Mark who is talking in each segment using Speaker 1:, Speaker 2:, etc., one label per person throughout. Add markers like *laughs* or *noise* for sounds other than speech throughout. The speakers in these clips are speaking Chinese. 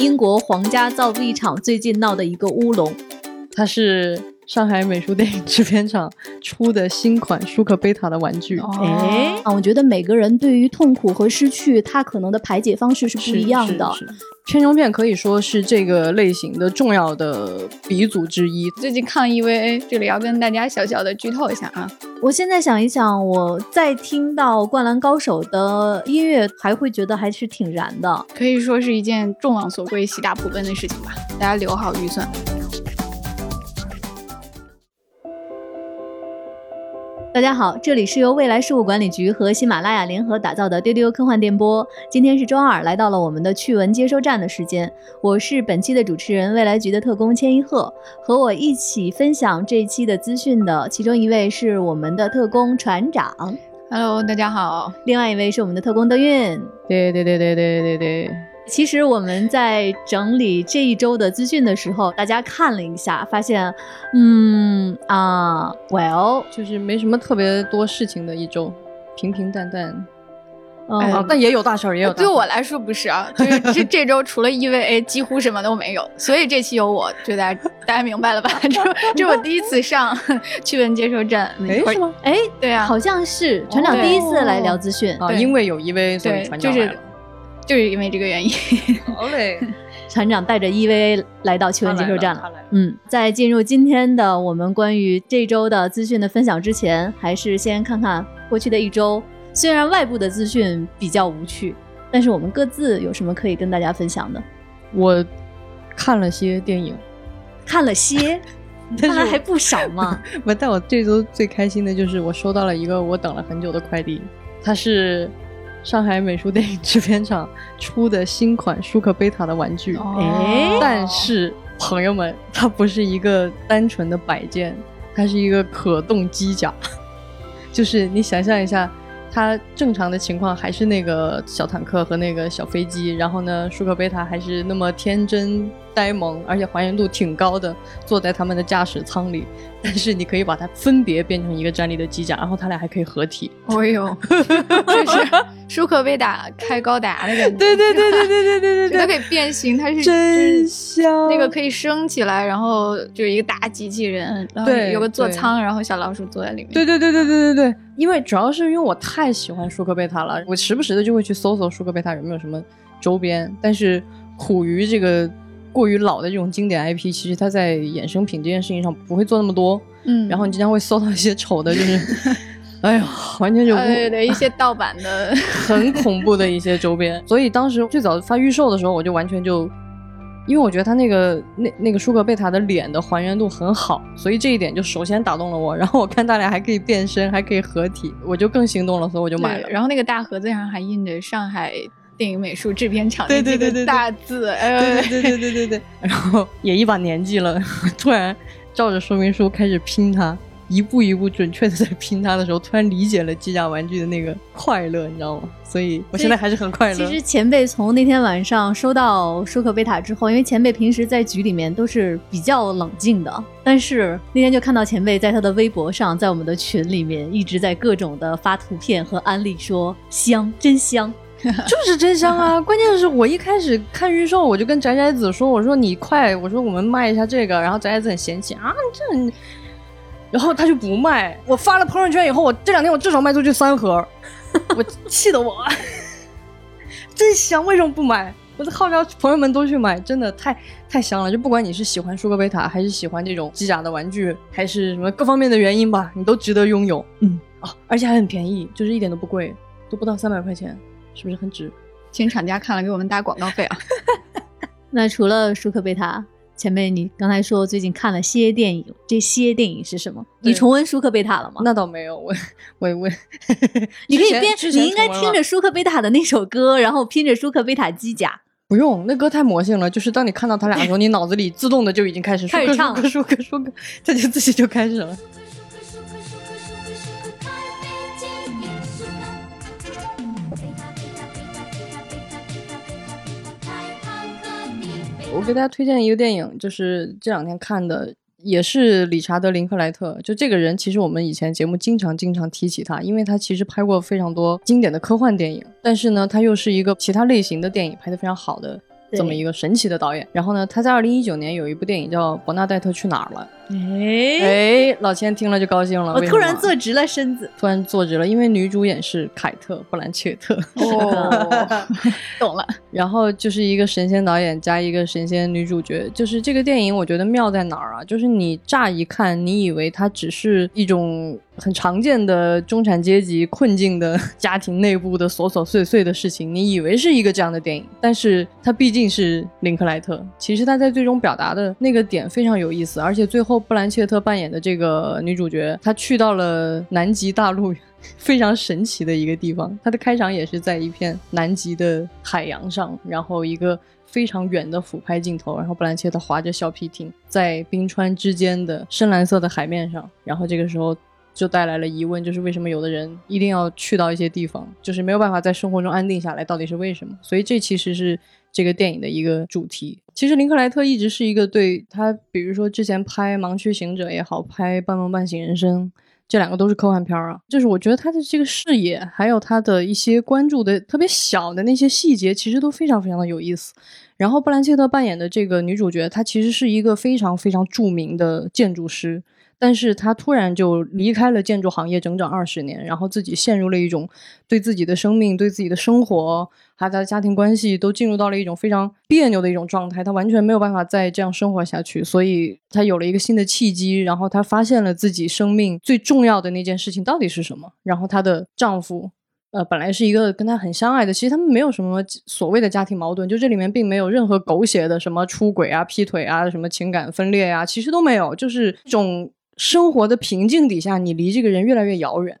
Speaker 1: 英国皇家造币厂最近闹的一个乌龙，
Speaker 2: 它是上海美术电影制片厂出的新款舒克贝塔的玩具。
Speaker 1: 哎，啊，我觉得每个人对于痛苦和失去，他可能的排解方式是不一样的。
Speaker 2: 片中片可以说是这个类型的重要的鼻祖之一。
Speaker 3: 最近抗 EVA，这里要跟大家小小的剧透一下啊！
Speaker 1: 我现在想一想，我再听到《灌篮高手》的音乐，还会觉得还是挺燃的，
Speaker 3: 可以说是一件众望所归、喜大普奔的事情吧。大家留好预算。
Speaker 1: 大家好，这里是由未来事务管理局和喜马拉雅联合打造的丢丢科幻电波。今天是周二，来到了我们的趣闻接收站的时间。我是本期的主持人，未来局的特工千一鹤。和我一起分享这一期的资讯的，其中一位是我们的特工船长。
Speaker 3: Hello，大家好。
Speaker 1: 另外一位是我们的特工德运。
Speaker 2: 对对对对对对对。
Speaker 1: 其实我们在整理这一周的资讯的时候，大家看了一下，发现，嗯啊，Well，
Speaker 2: 就是没什么特别多事情的一周，平平淡淡。啊，但也有大事儿，也有。
Speaker 3: 对我来说不是啊，就是这这周 *laughs* 除了 EVA，几乎什么都没有。所以这期有我，就大家大家明白了吧？这 *laughs* 这我第一次上趣闻接收站，
Speaker 2: 哎是吗？
Speaker 1: 哎，
Speaker 3: 对啊，
Speaker 1: 好像是船长第一次来聊资讯
Speaker 2: 啊，因为有 EVA，所以船长
Speaker 3: 来了。就是因为这个原因，
Speaker 2: 好嘞。*laughs*
Speaker 1: 船长带着 EVA 来到球员接收站了。嗯，在进入今天的我们关于这周的资讯的分享之前，还是先看看过去的一周。虽然外部的资讯比较无趣，但是我们各自有什么可以跟大家分享的？
Speaker 2: 我看了些电影，*laughs*
Speaker 1: 看了些，看了还不少嘛。*laughs*
Speaker 2: 不，但我这周最开心的就是我收到了一个我等了很久的快递，它是。上海美术电影制片厂出的新款舒克贝塔的玩具，哎，但是朋友们，它不是一个单纯的摆件，它是一个可动机甲，*laughs* 就是你想象一下。它正常的情况还是那个小坦克和那个小飞机，然后呢，舒克贝塔还是那么天真呆萌，而且还原度挺高的，坐在他们的驾驶舱里。*laughs* 但是你可以把它分别变成一个站立的机甲，然后它俩还可以合体。
Speaker 3: 哦呦，*laughs* 就是舒克贝塔开高达的感觉。
Speaker 2: 对对对对对对对对，
Speaker 3: 它可以变形，它是
Speaker 2: 真香。
Speaker 3: 那个可以升起来，然后就是一个大机器人，然后有个座舱，然后小老鼠坐在里面。
Speaker 2: 对对对对对对对，因为主要是因为我太喜欢舒克贝塔了，我时不时的就会去搜搜舒克贝塔有没有什么周边，但是苦于这个。过于老的这种经典 IP，其实它在衍生品这件事情上不会做那么多，嗯，然后你经常会搜到一些丑的，就是，*laughs* 哎呀，完全就
Speaker 3: 对对一些盗版的，*laughs*
Speaker 2: 很恐怖的一些周边。所以当时最早发预售的时候，我就完全就，因为我觉得他那个那那个舒克贝塔的脸的还原度很好，所以这一点就首先打动了我。*laughs* 然后我看他俩还可以变身，还可以合体，我就更心动了，所以我就买了。
Speaker 3: 然后那个大盒子上还印着上海。电影美术制片厂
Speaker 2: 对对对
Speaker 3: 大字，
Speaker 2: 对对对对对对，*laughs* 然后也一把年纪了，*laughs* 突然照着说明书开始拼它，一步一步准确的在拼它的时候，突然理解了机甲玩具的那个快乐，你知道吗？所以我现在还是很快乐。
Speaker 1: 其实前辈从那天晚上收到舒克贝塔之后，因为前辈平时在局里面都是比较冷静的，但是那天就看到前辈在他的微博上，在我们的群里面一直在各种的发图片和安利，说香，真香。*laughs*
Speaker 2: 就是真香啊！关键是我一开始看预售，我就跟宅宅子说：“我说你快，我说我们卖一下这个。”然后宅宅子很嫌弃啊，这，然后他就不卖。我发了朋友圈以后，我这两天我至少卖出去三盒，我 *laughs* 气得我真香！为什么不买？我就号召朋友们都去买，真的太太香了。就不管你是喜欢舒克贝塔，还是喜欢这种机甲的玩具，还是什么各方面的原因吧，你都值得拥有。嗯啊，而且还很便宜，就是一点都不贵，都不到三百块钱。是不是很值？
Speaker 3: 请厂家看了给我们打广告费啊！*laughs*
Speaker 1: 那除了舒克贝塔，前辈你刚才说最近看了些电影，这些电影是什么？你重温舒克贝塔了吗？
Speaker 2: 那倒没有，我我我，*laughs*
Speaker 1: 你可以编，你应该听着舒克贝塔的那首歌，然后拼着舒克贝塔机甲。
Speaker 2: 不用，那歌太魔性了，就是当你看到他俩的时候，*laughs* 你脑子里自动的就已经开始
Speaker 1: 开始唱，
Speaker 2: 舒克舒克，他就自己就开始了。我给大家推荐一个电影，就是这两天看的，也是理查德·林克莱特。就这个人，其实我们以前节目经常经常提起他，因为他其实拍过非常多经典的科幻电影，但是呢，他又是一个其他类型的电影拍得非常好的这么一个神奇的导演。然后呢，他在二零一九年有一部电影叫《伯纳黛特去哪儿了》。
Speaker 1: 哎
Speaker 2: 哎，老千听了就高兴了。
Speaker 1: 我突然坐直了身子，
Speaker 2: 突然坐直了，因为女主演是凯特·布兰切特。
Speaker 3: 哦，*laughs* 懂了。
Speaker 2: 然后就是一个神仙导演加一个神仙女主角，就是这个电影，我觉得妙在哪儿啊？就是你乍一看，你以为它只是一种很常见的中产阶级困境的家庭内部的琐琐碎碎的事情，你以为是一个这样的电影，但是它毕竟是林克莱特。其实他在最终表达的那个点非常有意思，而且最后。布兰切特扮演的这个女主角，她去到了南极大陆，非常神奇的一个地方。她的开场也是在一片南极的海洋上，然后一个非常远的俯拍镜头，然后布兰切特划着小皮艇在冰川之间的深蓝色的海面上，然后这个时候就带来了疑问，就是为什么有的人一定要去到一些地方，就是没有办法在生活中安定下来，到底是为什么？所以这其实是。这个电影的一个主题，其实林克莱特一直是一个对他，比如说之前拍《盲区行者》也好，拍《半梦半醒人生》，这两个都是科幻片啊。就是我觉得他的这个视野，还有他的一些关注的特别小的那些细节，其实都非常非常的有意思。然后布兰切特扮演的这个女主角，她其实是一个非常非常著名的建筑师。但是他突然就离开了建筑行业整整二十年，然后自己陷入了一种对自己的生命、对自己的生活，还有他的家庭关系都进入到了一种非常别扭的一种状态。他完全没有办法再这样生活下去，所以他有了一个新的契机，然后他发现了自己生命最重要的那件事情到底是什么。然后她的丈夫，呃，本来是一个跟她很相爱的，其实他们没有什么所谓的家庭矛盾，就这里面并没有任何狗血的什么出轨啊、劈腿啊、什么情感分裂呀，其实都没有，就是一种。生活的平静底下，你离这个人越来越遥远，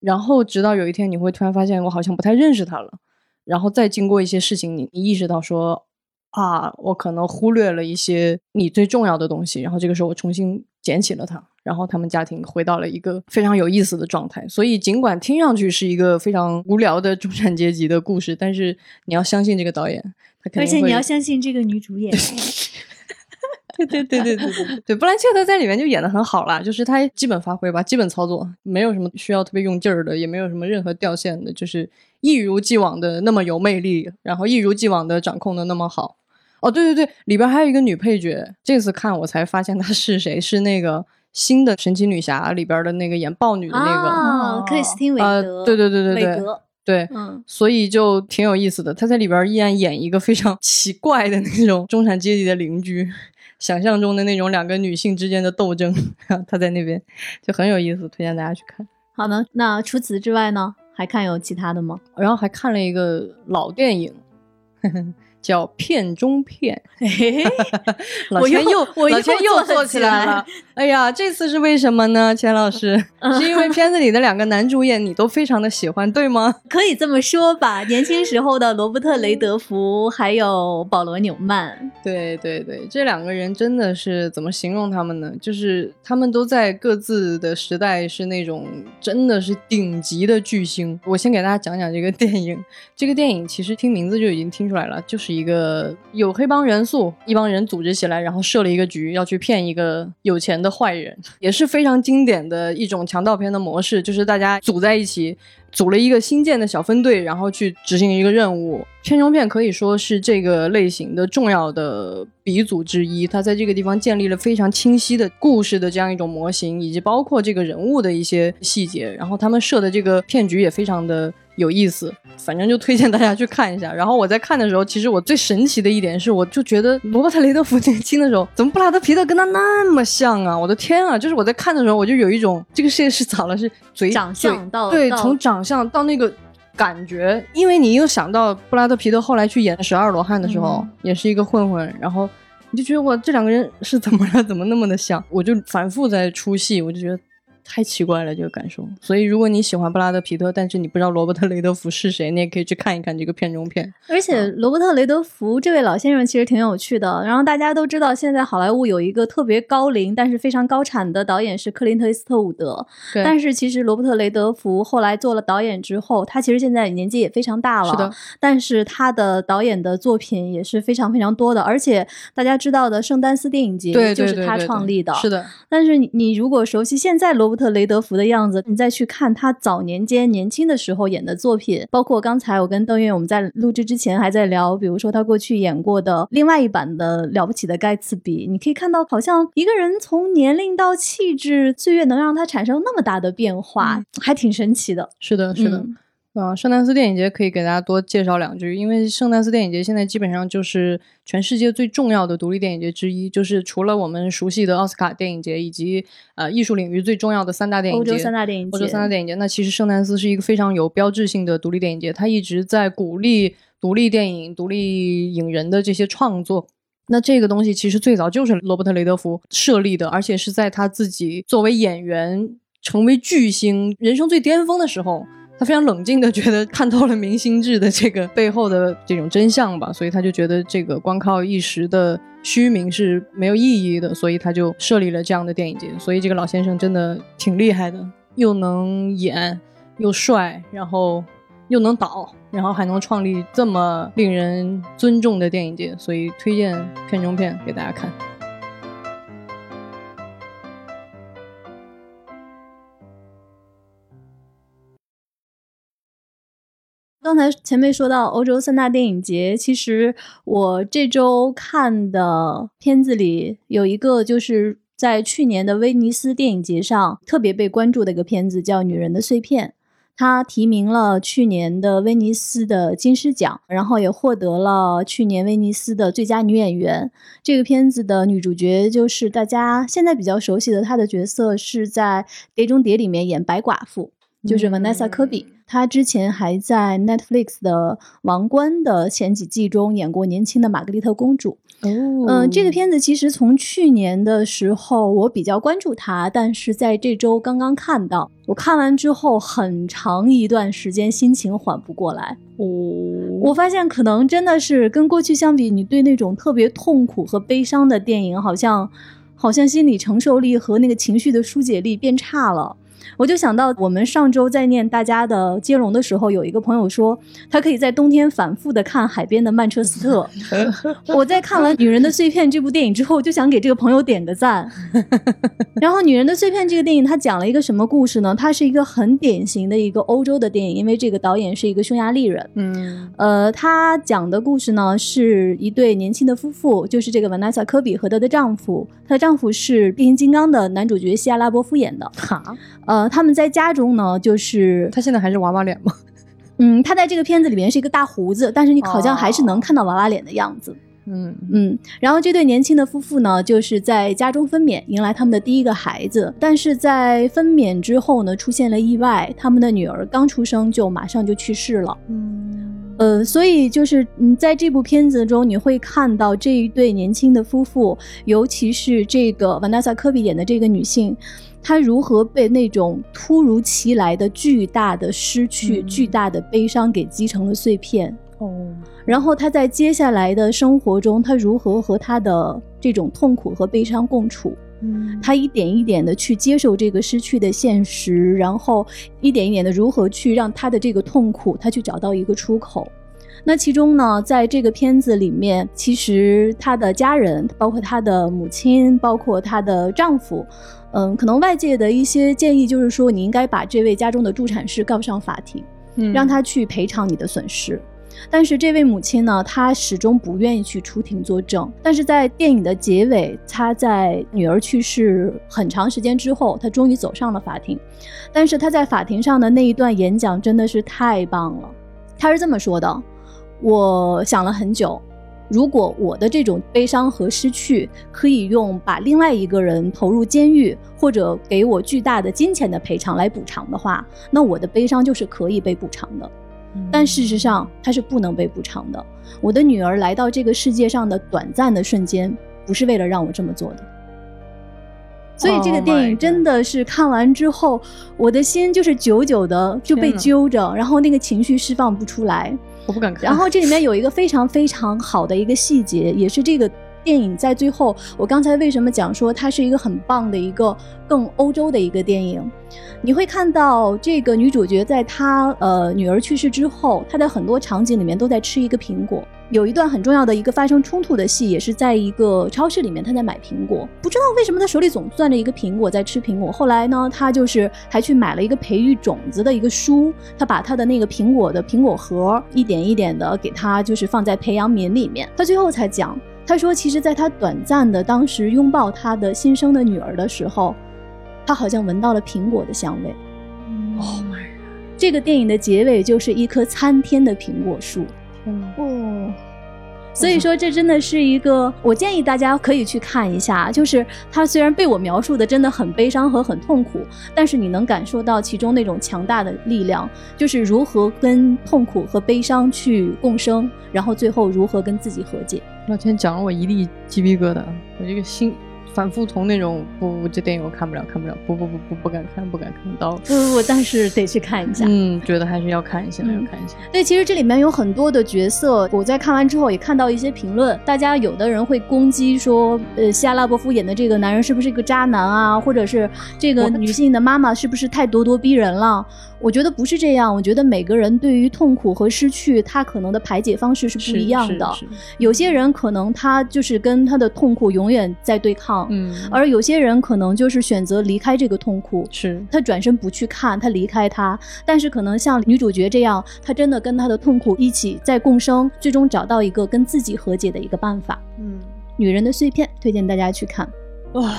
Speaker 2: 然后直到有一天，你会突然发现，我好像不太认识他了。然后再经过一些事情，你你意识到说，啊，我可能忽略了一些你最重要的东西。然后这个时候，我重新捡起了他，然后他们家庭回到了一个非常有意思的状态。所以，尽管听上去是一个非常无聊的中产阶级的故事，但是你要相信这个导演，
Speaker 1: 而且你要相信这个女主演。*laughs*
Speaker 2: 对对对对对对对，布兰切特在里面就演的很好啦，就是他基本发挥吧，基本操作，没有什么需要特别用劲儿的，也没有什么任何掉线的，就是一如既往的那么有魅力，然后一如既往的掌控的那么好。哦，对对对，里边还有一个女配角，这次看我才发现她是谁，是那个新的神奇女侠里边的那个演豹女的那
Speaker 1: 个克里斯汀韦德，
Speaker 2: 对对对对对，对，
Speaker 1: 嗯，
Speaker 2: 所以就挺有意思的。她在里边依然演一个非常奇怪的那种中产阶级的邻居。想象中的那种两个女性之间的斗争，他在那边就很有意思，推荐大家去看。
Speaker 1: 好的，那除此之外呢，还看有其他的吗？
Speaker 2: 然后还看了一个老电影。*laughs* 叫片中片，*laughs* 老钱又老钱又
Speaker 1: 做
Speaker 2: 起来了。哎呀，这次是为什么呢？钱老师，是因为片子里的两个男主演你都非常的喜欢，对吗？*laughs*
Speaker 1: 可以这么说吧。年轻时候的罗伯特雷德福还有保罗纽曼，
Speaker 2: 对对对，这两个人真的是怎么形容他们呢？就是他们都在各自的时代是那种真的是顶级的巨星。我先给大家讲讲这个电影。这个电影其实听名字就已经听出来了，就是。一个有黑帮元素，一帮人组织起来，然后设了一个局，要去骗一个有钱的坏人，也是非常经典的一种强盗片的模式，就是大家组在一起。组了一个新建的小分队，然后去执行一个任务。片中片可以说是这个类型的重要的鼻祖之一。他在这个地方建立了非常清晰的故事的这样一种模型，以及包括这个人物的一些细节。然后他们设的这个骗局也非常的有意思。反正就推荐大家去看一下。然后我在看的时候，其实我最神奇的一点是，我就觉得罗伯特雷德福年轻的时候，怎么布拉德皮特跟他那么像啊？我的天啊！就是我在看的时候，我就有一种这个世界是咋了？是嘴
Speaker 1: 长相到
Speaker 2: 对从长。长相到那个感觉，因为你又想到布拉德皮特后来去演《十二罗汉》的时候，也是一个混混，然后你就觉得哇这两个人是怎么了？*laughs* 怎么那么的像？我就反复在出戏，我就觉得。太奇怪了这个感受，所以如果你喜欢布拉德皮特，但是你不知道罗伯特雷德福是谁，你也可以去看一看这个片中片。
Speaker 1: 而且罗伯特雷德福这位老先生其实挺有趣的。然后大家都知道，现在好莱坞有一个特别高龄但是非常高产的导演是克林特·伊斯特伍德。但是其实罗伯特雷德福后来做了导演之后，他其实现在年纪也非常大了。
Speaker 2: 是的。
Speaker 1: 但是他的导演的作品也是非常非常多的。而且大家知道的圣丹斯电影节就是他创立的。
Speaker 2: 是的。
Speaker 1: 但是你如果熟悉现在罗伯特·雷德福的样子，你再去看他早年间年轻的时候演的作品，包括刚才我跟邓越我们在录制之前还在聊，比如说他过去演过的另外一版的《了不起的盖茨比》，你可以看到，好像一个人从年龄到气质，岁月能让他产生那么大的变化，还挺神奇的。
Speaker 2: 是的，是的。啊，圣丹斯电影节可以给大家多介绍两句，因为圣丹斯电影节现在基本上就是全世界最重要的独立电影节之一，就是除了我们熟悉的奥斯卡电影节以及呃艺术领域最重要的三大电影节，
Speaker 1: 欧洲三大电影节，
Speaker 2: 欧洲三大电影节。那其实圣丹斯是一个非常有标志性的独立电影节，它一直在鼓励独立电影、独立影人的这些创作。那这个东西其实最早就是罗伯特·雷德福设立的，而且是在他自己作为演员成为巨星、人生最巅峰的时候。他非常冷静的觉得看透了明星制的这个背后的这种真相吧，所以他就觉得这个光靠一时的虚名是没有意义的，所以他就设立了这样的电影节。所以这个老先生真的挺厉害的，又能演，又帅，然后又能导，然后还能创立这么令人尊重的电影节，所以推荐片中片给大家看。
Speaker 1: 刚才前辈说到欧洲三大电影节，其实我这周看的片子里有一个，就是在去年的威尼斯电影节上特别被关注的一个片子，叫《女人的碎片》。它提名了去年的威尼斯的金狮奖，然后也获得了去年威尼斯的最佳女演员。这个片子的女主角就是大家现在比较熟悉的，她的角色是在《碟中谍》里面演白寡妇，就是 Vanessa 科比。他之前还在 Netflix 的《王冠》的前几季中演过年轻的玛格丽特公主。
Speaker 2: 哦，
Speaker 1: 嗯，这个片子其实从去年的时候我比较关注他，但是在这周刚刚看到。我看完之后，很长一段时间心情缓不过来。
Speaker 2: 哦，
Speaker 1: 我发现可能真的是跟过去相比，你对那种特别痛苦和悲伤的电影，好像好像心理承受力和那个情绪的疏解力变差了。我就想到，我们上周在念大家的接龙的时候，有一个朋友说，他可以在冬天反复的看海边的曼彻斯特。*laughs* 我在看完《女人的碎片》这部电影之后，就想给这个朋友点个赞。*laughs* 然后，《女人的碎片》这个电影，它讲了一个什么故事呢？它是一个很典型的一个欧洲的电影，因为这个导演是一个匈牙利人。
Speaker 2: 嗯，
Speaker 1: 呃，他讲的故事呢，是一对年轻的夫妇，就是这个 Vanessa 科比和她的丈夫，她的丈夫是变形金刚的男主角西亚拉伯夫演的。
Speaker 2: 哈，
Speaker 1: 呃。他们在家中呢，就是
Speaker 2: 他现在还是娃娃脸吗？*laughs* *laughs*
Speaker 1: 嗯，他在这个片子里面是一个大胡子，但是你好像还是能看到娃娃脸的样子。
Speaker 2: 嗯
Speaker 1: 嗯。然后这对年轻的夫妇呢，就是在家中分娩，迎来他们的第一个孩子。但是在分娩之后呢，出现了意外，他们的女儿刚出生就马上就去世了。
Speaker 2: 嗯
Speaker 1: 呃，所以就是嗯，在这部片子中，你会看到这一对年轻的夫妇，尤其是这个 Vanessa 科比演的这个女性。他如何被那种突如其来的巨大的失去、巨大的悲伤给击成了碎片？
Speaker 2: 哦，
Speaker 1: 然后他在接下来的生活中，他如何和他的这种痛苦和悲伤共处？
Speaker 2: 嗯，
Speaker 1: 他一点一点的去接受这个失去的现实，然后一点一点的如何去让他的这个痛苦，他去找到一个出口。那其中呢，在这个片子里面，其实她的家人，包括她的母亲，包括她的丈夫。嗯，可能外界的一些建议就是说，你应该把这位家中的助产士告上法庭，让他去赔偿你的损失。但是这位母亲呢，她始终不愿意去出庭作证。但是在电影的结尾，她在女儿去世很长时间之后，她终于走上了法庭。但是她在法庭上的那一段演讲真的是太棒了。她是这么说的：“我想了很久。”如果我的这种悲伤和失去可以用把另外一个人投入监狱或者给我巨大的金钱的赔偿来补偿的话，那我的悲伤就是可以被补偿的。但事实上，它是不能被补偿的。我的女儿来到这个世界上的短暂的瞬间，不是为了让我这么做的。所以这个电影真的是看完之后，我的心就是久久的就被揪着，然后那个情绪释放不出来。
Speaker 2: 我不敢看。
Speaker 1: 然后这里面有一个非常非常好的一个细节，也是这个电影在最后，我刚才为什么讲说它是一个很棒的一个更欧洲的一个电影？你会看到这个女主角在她呃女儿去世之后，她在很多场景里面都在吃一个苹果。有一段很重要的一个发生冲突的戏，也是在一个超市里面，他在买苹果，不知道为什么他手里总攥着一个苹果在吃苹果。后来呢，他就是还去买了一个培育种子的一个书，他把他的那个苹果的苹果核一点一点的给他就是放在培养皿里面。他最后才讲，他说其实在他短暂的当时拥抱他的新生的女儿的时候，他好像闻到了苹果的香味。
Speaker 2: Oh my god！
Speaker 1: 这个电影的结尾就是一棵参天的苹果树。
Speaker 3: 哦，
Speaker 1: 所以说这真的是一个，我建议大家可以去看一下。就是它虽然被我描述的真的很悲伤和很痛苦，但是你能感受到其中那种强大的力量，就是如何跟痛苦和悲伤去共生，然后最后如何跟自己和解。
Speaker 2: 老天讲了我一地鸡皮疙瘩，我这个心。反复从那种不不这电影我看不了看不了不不不不不敢看不敢看到
Speaker 1: 不不不，但是得去看一下。
Speaker 2: 嗯，觉得还是要看一下，要看一下。
Speaker 1: 对，其实这里面有很多的角色，我在看完之后也看到一些评论，大家有的人会攻击说，呃，希拉拉伯夫演的这个男人是不是一个渣男啊，或者是这个女性的妈妈是不是太咄咄逼人了？我觉得不是这样，我觉得每个人对于痛苦和失去，他可能的排解方式是不一样的。有些人可能他就是跟他的痛苦永远在对抗，
Speaker 2: 嗯，
Speaker 1: 而有些人可能就是选择离开这个痛苦，
Speaker 2: 是
Speaker 1: 他转身不去看，他离开他。但是可能像女主角这样，她真的跟她的痛苦一起在共生，最终找到一个跟自己和解的一个办法。
Speaker 3: 嗯，
Speaker 1: 女人的碎片，推荐大家去看。
Speaker 2: 哇。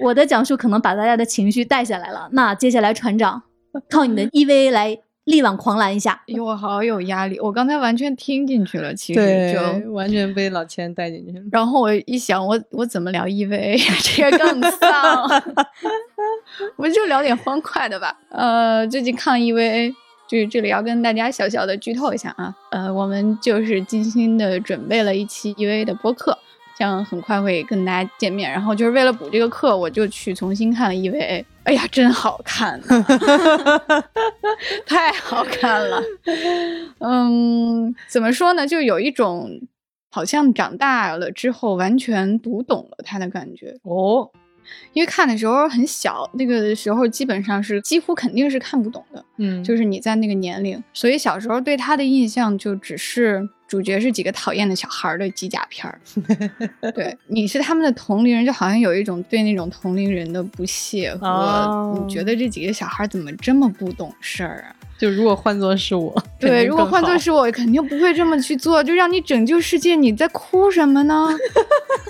Speaker 1: 我的讲述可能把大家的情绪带下来了。那接下来，船长 *laughs* 靠你的 EVA 来力挽狂澜一下。
Speaker 3: 哎呦，我好有压力！我刚才完全听进去了，其实就
Speaker 2: 完全被老千带进去了。
Speaker 3: 然后我一想，我我怎么聊 EVA *laughs* 这个更丧？*laughs* 我们就聊点欢快的吧。呃，最近看 EVA，就是这里要跟大家小小的剧透一下啊。呃，我们就是精心的准备了一期 EVA 的播客。这样很快会跟大家见面，然后就是为了补这个课，我就去重新看了 EVA。哎呀，真好看，*laughs* 太好看了。嗯，怎么说呢？就有一种好像长大了之后完全读懂了他的感觉
Speaker 2: 哦。
Speaker 3: 因为看的时候很小，那个时候基本上是几乎肯定是看不懂的。
Speaker 2: 嗯，
Speaker 3: 就是你在那个年龄，所以小时候对他的印象就只是主角是几个讨厌的小孩的机甲片儿。*laughs* 对，你是他们的同龄人，就好像有一种对那种同龄人的不屑和你觉得这几个小孩怎么这么不懂事儿啊？
Speaker 2: 就如果换作是我，
Speaker 3: 对，如果换作是我，肯定不会这么去做。就让你拯救世界，你在哭什么呢？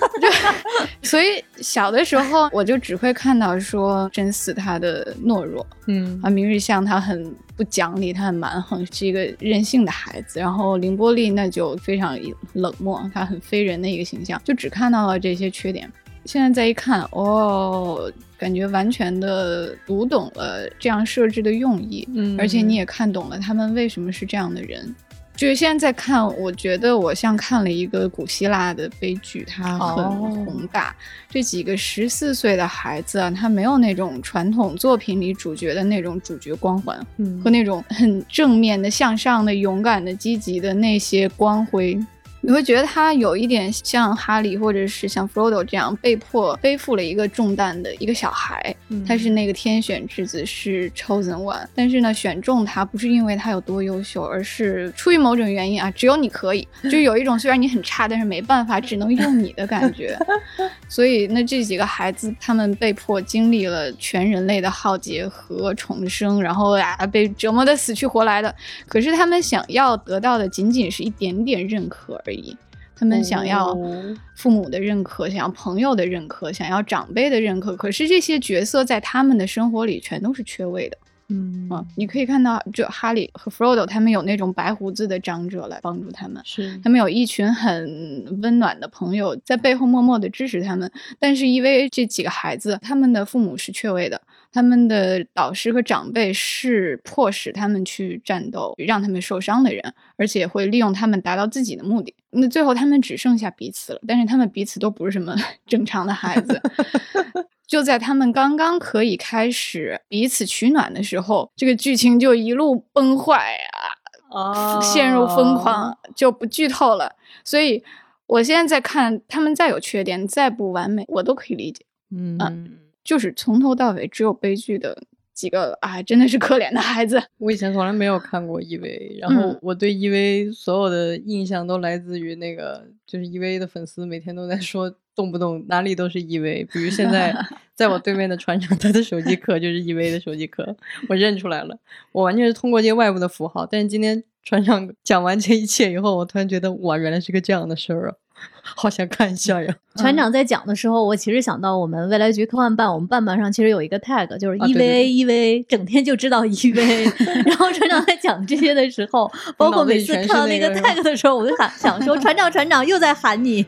Speaker 3: *laughs* 所以小的时候，我就只会看到说真嗣他的懦弱，
Speaker 2: 嗯
Speaker 3: 啊，明日香他很不讲理，他很蛮横，是一个任性的孩子。然后凌波丽那就非常冷漠，他很非人的一个形象，就只看到了这些缺点。现在再一看，哦。感觉完全的读懂了这样设置的用意，
Speaker 2: 嗯，
Speaker 3: 而且你也看懂了他们为什么是这样的人。就是现在在看，我觉得我像看了一个古希腊的悲剧，它很宏大。这几个十四岁的孩子啊，他没有那种传统作品里主角的那种主角光环，
Speaker 2: 嗯，
Speaker 3: 和那种很正面的、向上的、勇敢的、积极的那些光辉。你会觉得他有一点像哈利，或者是像 Frodo 这样被迫背负了一个重担的一个小孩。他是那个天选之子，是 chosen one。但是呢，选中他不是因为他有多优秀，而是出于某种原因啊，只有你可以。就有一种虽然你很差，但是没办法，只能用你的感觉。*laughs* 所以那这几个孩子，他们被迫经历了全人类的浩劫和重生，然后啊被折磨的死去活来的。可是他们想要得到的仅仅是一点点认可。而已，他们想要父母的认可，想要朋友的认可，想要长辈的认可。可是这些角色在他们的生活里全都是缺位的。
Speaker 2: 嗯
Speaker 3: 啊，你可以看到，就哈利和 Frodo 他们有那种白胡子的长者来帮助他们，
Speaker 2: 是
Speaker 3: 他们有一群很温暖的朋友在背后默默的支持他们。但是因为这几个孩子，他们的父母是缺位的。他们的导师和长辈是迫使他们去战斗、让他们受伤的人，而且会利用他们达到自己的目的。那最后他们只剩下彼此了，但是他们彼此都不是什么 *laughs* 正常的孩子。*laughs* 就在他们刚刚可以开始彼此取暖的时候，这个剧情就一路崩坏啊！陷入疯狂，就不剧透了。所以我现在在看，他们再有缺点，再不完美，我都可以理解。
Speaker 2: 嗯，
Speaker 3: 就是从头到尾只有悲剧的。几个啊，真的是可怜的孩子。*laughs*
Speaker 2: 我以前从来没有看过 EVA，然后我对 EVA 所有的印象都来自于那个，就是 EVA 的粉丝每天都在说，动不动哪里都是 EVA。比如现在 *laughs* 在我对面的船长，他的手机壳就是 EVA 的手机壳，我认出来了。我完全是通过这些外部的符号，但是今天船长讲完这一切以后，我突然觉得，哇，原来是个这样的事儿啊。*laughs* 好想看一下呀！
Speaker 1: 船长在讲的时候，我其实想到我们未来局科幻办，我们办办上其实有一个 tag，就是 EVA EVA，整天就知道 EVA。*laughs* 然后船长在讲这些的时候，包括每次看到那个 tag 的时候，我就喊想说，*laughs* 船长船长又在喊你。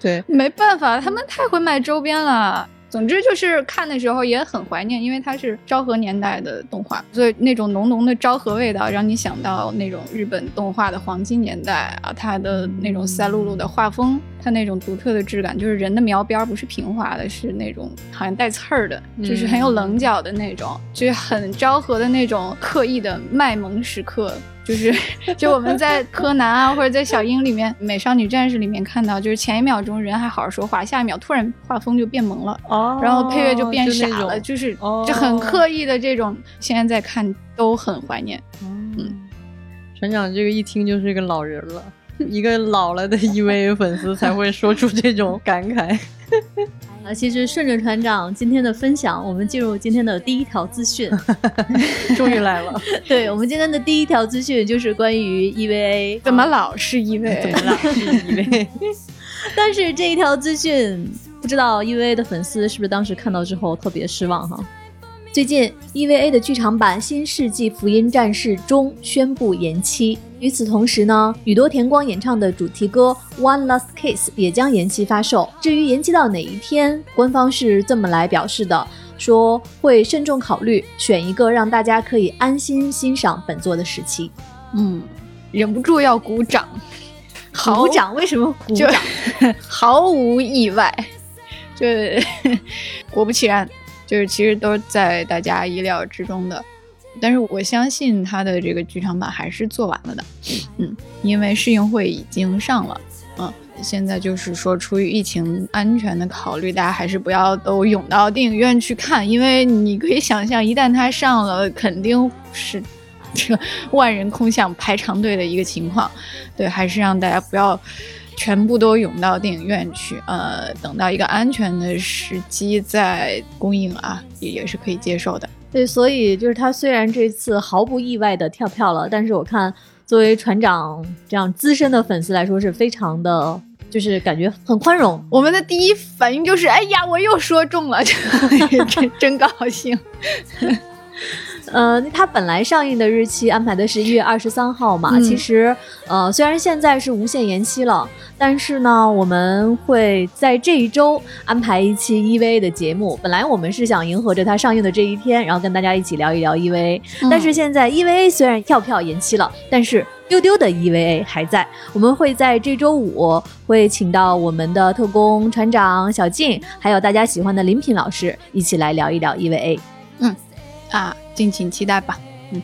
Speaker 2: 对，
Speaker 3: 没办法，他们太会卖周边了。总之就是看的时候也很怀念，因为它是昭和年代的动画，所以那种浓浓的昭和味道让你想到那种日本动画的黄金年代啊，它的那种赛璐璐的画风，它那种独特的质感，就是人的描边不是平滑的，是那种好像带刺儿的，就是很有棱角的那种，就是很昭和的那种刻意的卖萌时刻。就是，就我们在柯南啊，或者在小樱里面、美少女战士里面看到，就是前一秒钟人还好好说话，下一秒突然画风就变萌了，哦，然后配乐就变傻了，就是就很刻意的这种，现在在看都很怀念。嗯，
Speaker 2: 船长这个一听就是一个老人了，*laughs* 一个老了的 EVA 粉丝才会说出这种感慨。
Speaker 1: 啊，其实顺着船长今天的分享，我们进入今天的第一条资讯，*laughs*
Speaker 2: 终于来了。*laughs*
Speaker 1: 对我们今天的第一条资讯就是关于 EVA，*laughs*
Speaker 3: 怎么老是 EVA，
Speaker 2: 怎么老是 EVA？
Speaker 1: 但是这一条资讯，不知道 EVA 的粉丝是不是当时看到之后特别失望哈？最近，EVA 的剧场版《新世纪福音战士》中宣布延期。与此同时呢，宇多田光演唱的主题歌《One Last Kiss》也将延期发售。至于延期到哪一天，官方是这么来表示的：说会慎重考虑，选一个让大家可以安心欣赏本作的时期。
Speaker 3: 嗯，忍不住要鼓掌。*laughs*
Speaker 1: 鼓掌？为什么鼓掌？*laughs*
Speaker 3: 毫无意外，就 *laughs* 果不其然。就是其实都在大家意料之中的，但是我相信他的这个剧场版还是做完了的，嗯，因为试映会已经上了，嗯，现在就是说出于疫情安全的考虑，大家还是不要都涌到电影院去看，因为你可以想象，一旦它上了，肯定是这万人空巷排长队的一个情况，对，还是让大家不要。全部都涌到电影院去，呃，等到一个安全的时机再公映啊，也也是可以接受的。
Speaker 1: 对，所以就是他虽然这次毫不意外的跳票了，但是我看作为船长这样资深的粉丝来说，是非常的，就是感觉很宽容。
Speaker 3: 我们的第一反应就是，哎呀，我又说中了，*laughs* 真真高兴。*laughs*
Speaker 1: 呃，它本来上映的日期安排的是一月二十三号嘛。其实，呃，虽然现在是无限延期了，但是呢，我们会在这一周安排一期 EVA 的节目。本来我们是想迎合着它上映的这一天，然后跟大家一起聊一聊 EVA。但是现在 EVA 虽然跳票延期了，但是丢丢的 EVA 还在。我们会在这周五会请到我们的特工船长小静，还有大家喜欢的林品老师一起来聊一聊 EVA。
Speaker 3: 嗯，啊。敬请期待吧。嗯。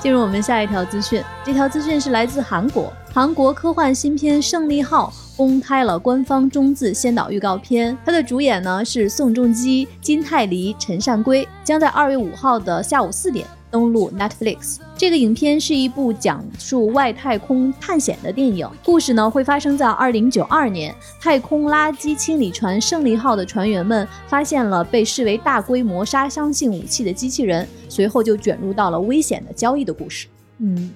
Speaker 1: 进入我们下一条资讯，这条资讯是来自韩国，韩国科幻新片《胜利号》公开了官方中字先导预告片。它的主演呢是宋仲基、金泰梨、陈善圭，将在二月五号的下午四点。登陆 Netflix。这个影片是一部讲述外太空探险的电影。故事呢会发生在二零九二年，太空垃圾清理船“胜利号”的船员们发现了被视为大规模杀伤性武器的机器人，随后就卷入到了危险的交易的故事。
Speaker 2: 嗯，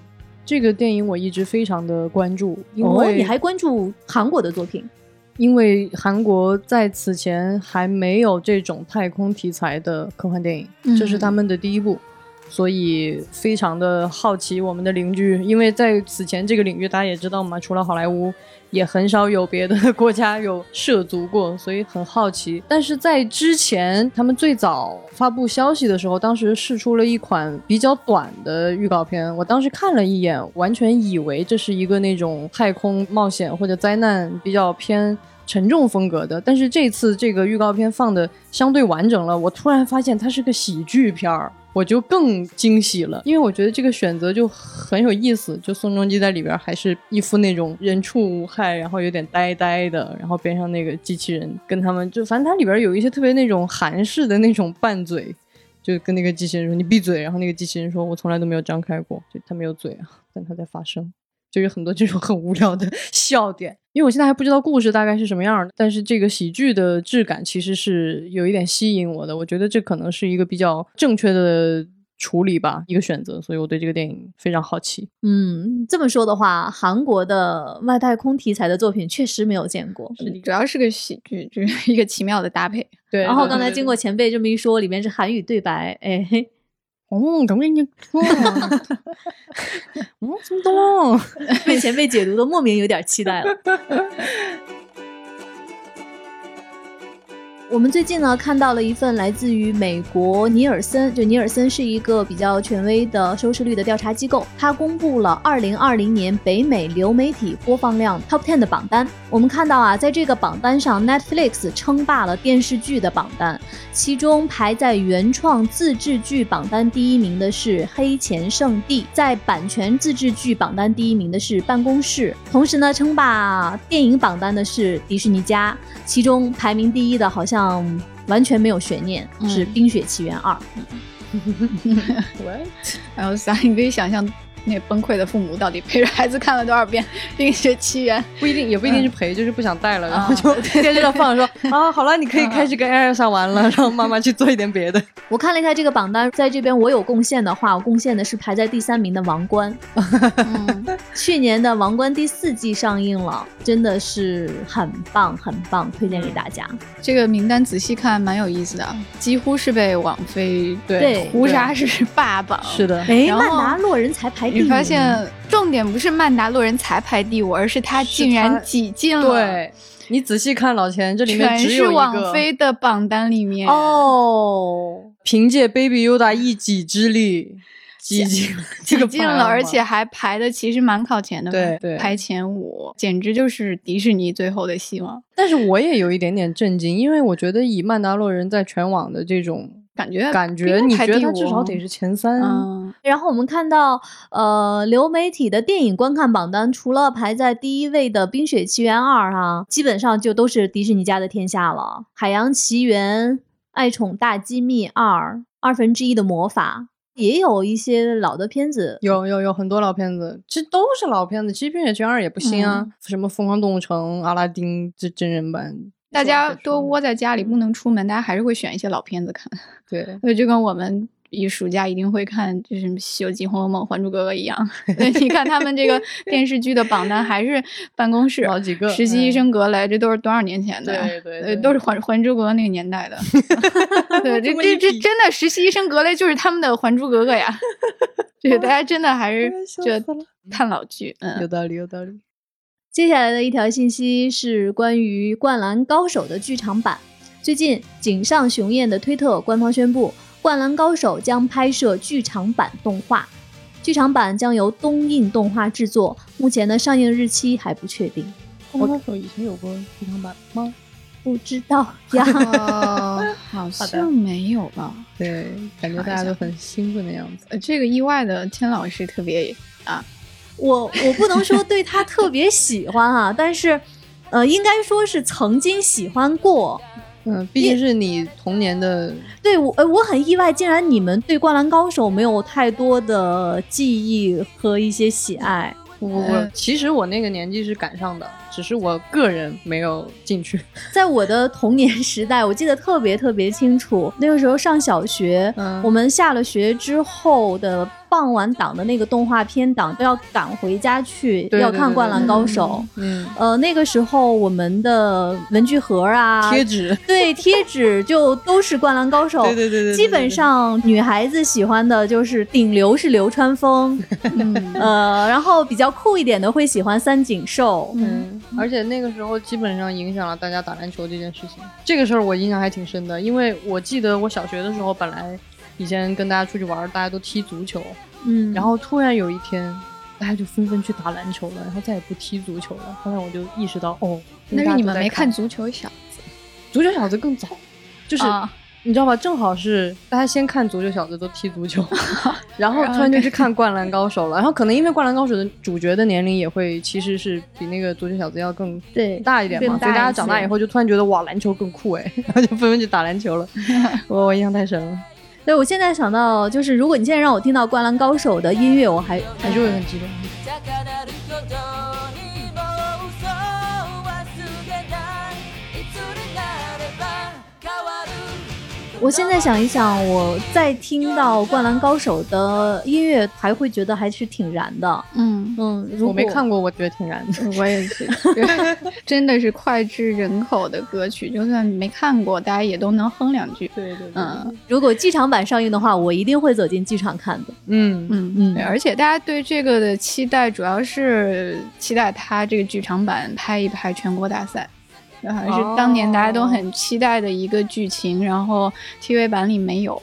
Speaker 2: 这个电影我一直非常的关注，因为
Speaker 1: 你还关注韩国的作品，
Speaker 2: 因为韩国在此前还没有这种太空题材的科幻电影，这是他们的第一部。所以非常的好奇我们的邻居，因为在此前这个领域大家也知道嘛，除了好莱坞，也很少有别的国家有涉足过，所以很好奇。但是在之前他们最早发布消息的时候，当时试出了一款比较短的预告片，我当时看了一眼，完全以为这是一个那种太空冒险或者灾难比较偏。沉重风格的。但是这次这个预告片放的相对完整了，我突然发现它是个喜剧片儿，我就更惊喜了，因为我觉得这个选择就很有意思。就宋仲基在里边还是一副那种人畜无害，然后有点呆呆的，然后边上那个机器人跟他们就反正它里边有一些特别那种韩式的那种拌嘴。就跟那个机器人说：“你闭嘴。”然后那个机器人说：“我从来都没有张开过，就他没有嘴啊，但他在发声。”就有很多这种很无聊的 *laughs* 笑点。因为我现在还不知道故事大概是什么样的，但是这个喜剧的质感其实是有一点吸引我的。我觉得这可能是一个比较正确的。处理吧，一个选择，所以我对这个电影非常好奇。
Speaker 1: 嗯，这么说的话，韩国的外太空题材的作品确实没有见过，
Speaker 3: 主要是个喜剧，就是一个奇妙的搭配。
Speaker 2: 对，
Speaker 1: 然后刚才经过前辈这么一说，里面是韩语对白，哎，
Speaker 2: 哦，怎 *laughs* 么跟你说？嗯，怎么懂？
Speaker 1: 被前辈解读的莫名有点期待了。我们最近呢看到了一份来自于美国尼尔森，就尼尔森是一个比较权威的收视率的调查机构，它公布了二零二零年北美流媒体播放量 Top Ten 的榜单。我们看到啊，在这个榜单上，Netflix 称霸了电视剧的榜单，其中排在原创自制剧榜单第一名的是《黑钱圣地》，在版权自制剧榜单第一名的是《办公室》，同时呢，称霸电影榜单的是迪士尼家，其中排名第一的好像。嗯，完全没有悬念，是《冰雪奇缘二》。*laughs*
Speaker 3: What？然后啥，你可以想象。那崩溃的父母到底陪着孩子看了多少遍《冰雪奇缘》？*laughs*
Speaker 2: 不一定，也不一定是陪，就是不想带了，然后就电视上放说 *laughs* 啊，好了，你可以开始跟艾尔莎玩了，让妈妈去做一点别的。
Speaker 1: 我看了一下这个榜单，在这边我有贡献的话，我贡献的是排在第三名的《王冠》。*laughs* 去年的《王冠》第四季上映了，真的是很棒很棒，推荐给大家。
Speaker 3: 这个名单仔细看蛮有意思的，几乎是被网飞
Speaker 1: 对
Speaker 3: 屠杀是霸榜。
Speaker 2: 是的，
Speaker 1: 哎，曼达洛人才排。
Speaker 3: 你发现重点不是曼达洛人才排第五，而是他竟然挤进了。
Speaker 2: 对，你仔细看老钱，这里面
Speaker 3: 全是网飞的榜单里面
Speaker 1: 哦。
Speaker 2: 凭借 Baby Yoda 一己之力挤进
Speaker 3: 挤进了，而且还排的其实蛮靠前的，
Speaker 2: 对对，
Speaker 3: 排前五，简直就是迪士尼最后的希望。
Speaker 2: 但是我也有一点点震惊，因为我觉得以曼达洛人在全网的这种。
Speaker 3: 感觉
Speaker 2: 感觉你觉得他至少得是前三。
Speaker 1: 嗯，然后我们看到，呃，流媒体的电影观看榜单，除了排在第一位的《冰雪奇缘二》哈，基本上就都是迪士尼家的天下了，《海洋奇缘》《爱宠大机密二》《二分之一的魔法》，也有一些老的片子，
Speaker 2: 有有有很多老片子，其实都是老片子。其实《冰雪奇缘二》也不新啊，什么《疯狂动物城》《阿拉丁》这真人版。
Speaker 3: 大家都窝在家里不能出门，大家还是会选一些老片子看。*laughs*
Speaker 2: 对，
Speaker 3: 所以就跟我们一暑假一定会看，就是《西游记》《红楼梦》《还珠格格》一样。*laughs* 你看他们这个 *laughs* 电视剧的榜单，还是办公室
Speaker 2: 好几个，
Speaker 3: 实习医生格雷，这都是多少年前的？
Speaker 2: 对对，
Speaker 3: 都是《还还珠格格》那个年代的。对，这这这真的，实习医生格雷就是他们的《还珠格格》呀。对，大家真的还是就看老剧。嗯，
Speaker 2: 有道理，有道理。
Speaker 1: 接下来的一条信息是关于《灌篮高手》的剧场版。最近，井上雄彦的推特官方宣布，《灌篮高手》将拍摄剧场版动画，剧场版将由东映动画制作，目前的上映日期还不确定。
Speaker 2: 《灌篮高手》以前有过剧场版吗？
Speaker 1: 不知道呀，*laughs*
Speaker 3: 好像没有吧？
Speaker 2: 对，感觉大家都很兴奋的样子。
Speaker 3: 这个意外的，天老师特别啊。
Speaker 1: 我我不能说对他特别喜欢啊，但是，呃，应该说是曾经喜欢过。
Speaker 2: 嗯，毕竟是你童年的。
Speaker 1: 对我，呃，我很意外，竟然你们对《灌篮高手》没有太多的记忆和一些喜爱。
Speaker 2: 我我其实我那个年纪是赶上的，只是我个人没有进去。*laughs*
Speaker 1: 在我的童年时代，我记得特别特别清楚，那个时候上小学，我们下了学之后的。傍晚档的那个动画片档都要赶回家去，要看《灌篮高手》。嗯，呃，那个时候我们的文具盒啊，
Speaker 2: 贴纸，
Speaker 1: 对，贴纸就都是《灌篮高手》。*laughs*
Speaker 2: 对对对对。
Speaker 1: 基本上女孩子喜欢的就是顶流是流川枫，*laughs* 呃，然后比较酷一点的会喜欢三井寿。
Speaker 2: 嗯，而且那个时候基本上影响了大家打篮球这件事情。这个事儿我印象还挺深的，因为我记得我小学的时候本来。以前跟大家出去玩，大家都踢足球，嗯，然后突然有一天，大家就纷纷去打篮球了，然后再也不踢足球了。后来我就意识到，哦，
Speaker 3: 那是你们没
Speaker 2: 看
Speaker 3: 足球小子，
Speaker 2: 足球小子更早，就是你知道吧？正好是大家先看足球小子都踢足球，*laughs* 然后突然就去看灌篮高手了。然后可能因为灌篮高手的主角的年龄也会其实是比那个足球小子要更
Speaker 1: 对
Speaker 2: 大一点嘛，所以大家长大以后就突然觉得哇，篮球更酷哎，*laughs* 然后就纷纷去打篮球了。*laughs* 我我印象太深了。
Speaker 1: 对，我现在想到就是，如果你现在让我听到《灌篮高手》的音乐，我还
Speaker 2: 还是会很激动。
Speaker 1: 我现在想一想，我再听到《灌篮高手》的音乐，还会觉得还是挺燃的。
Speaker 3: 嗯
Speaker 1: 嗯，
Speaker 2: 我没看过，我觉得挺燃的。
Speaker 3: 我也是，*laughs* 真的是脍炙人口的歌曲，就算没看过，大家也都能哼两句。
Speaker 2: 对对，嗯，
Speaker 1: 如果剧场版上映的话，我一定会走进剧场看的。
Speaker 2: 嗯
Speaker 3: 嗯嗯，而且大家对这个的期待，主要是期待他这个剧场版拍一拍全国大赛。还是当年大家都很期待的一个剧情，然后 TV 版里没有。